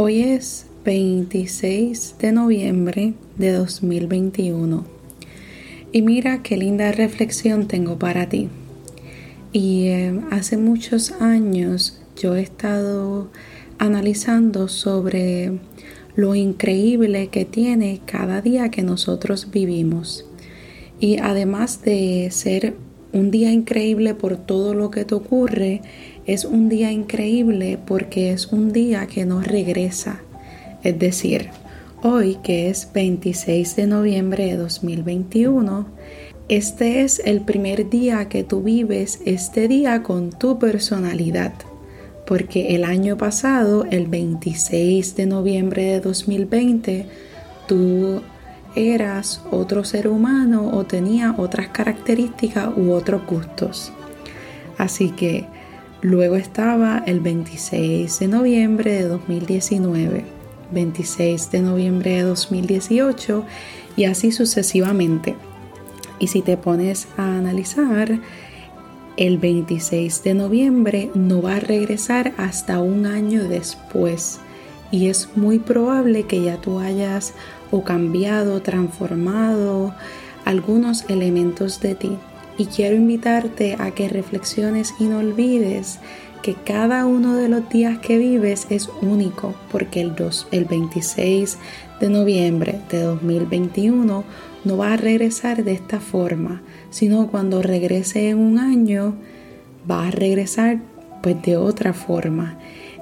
Hoy es 26 de noviembre de 2021 y mira qué linda reflexión tengo para ti. Y eh, hace muchos años yo he estado analizando sobre lo increíble que tiene cada día que nosotros vivimos. Y además de ser un día increíble por todo lo que te ocurre, es un día increíble porque es un día que no regresa. Es decir, hoy que es 26 de noviembre de 2021, este es el primer día que tú vives este día con tu personalidad. Porque el año pasado, el 26 de noviembre de 2020, tú eras otro ser humano o tenía otras características u otros gustos. Así que luego estaba el 26 de noviembre de 2019, 26 de noviembre de 2018 y así sucesivamente. Y si te pones a analizar, el 26 de noviembre no va a regresar hasta un año después y es muy probable que ya tú hayas o cambiado, transformado algunos elementos de ti. Y quiero invitarte a que reflexiones y no olvides que cada uno de los días que vives es único, porque el, el 26 de noviembre de 2021 no va a regresar de esta forma, sino cuando regrese en un año va a regresar pues de otra forma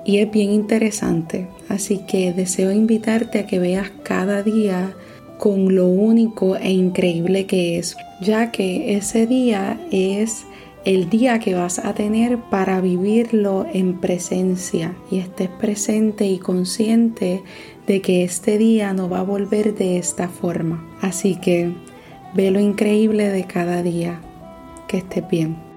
y es bien interesante. Así que deseo invitarte a que veas cada día con lo único e increíble que es, ya que ese día es el día que vas a tener para vivirlo en presencia y estés presente y consciente de que este día no va a volver de esta forma. Así que ve lo increíble de cada día. Que estés bien.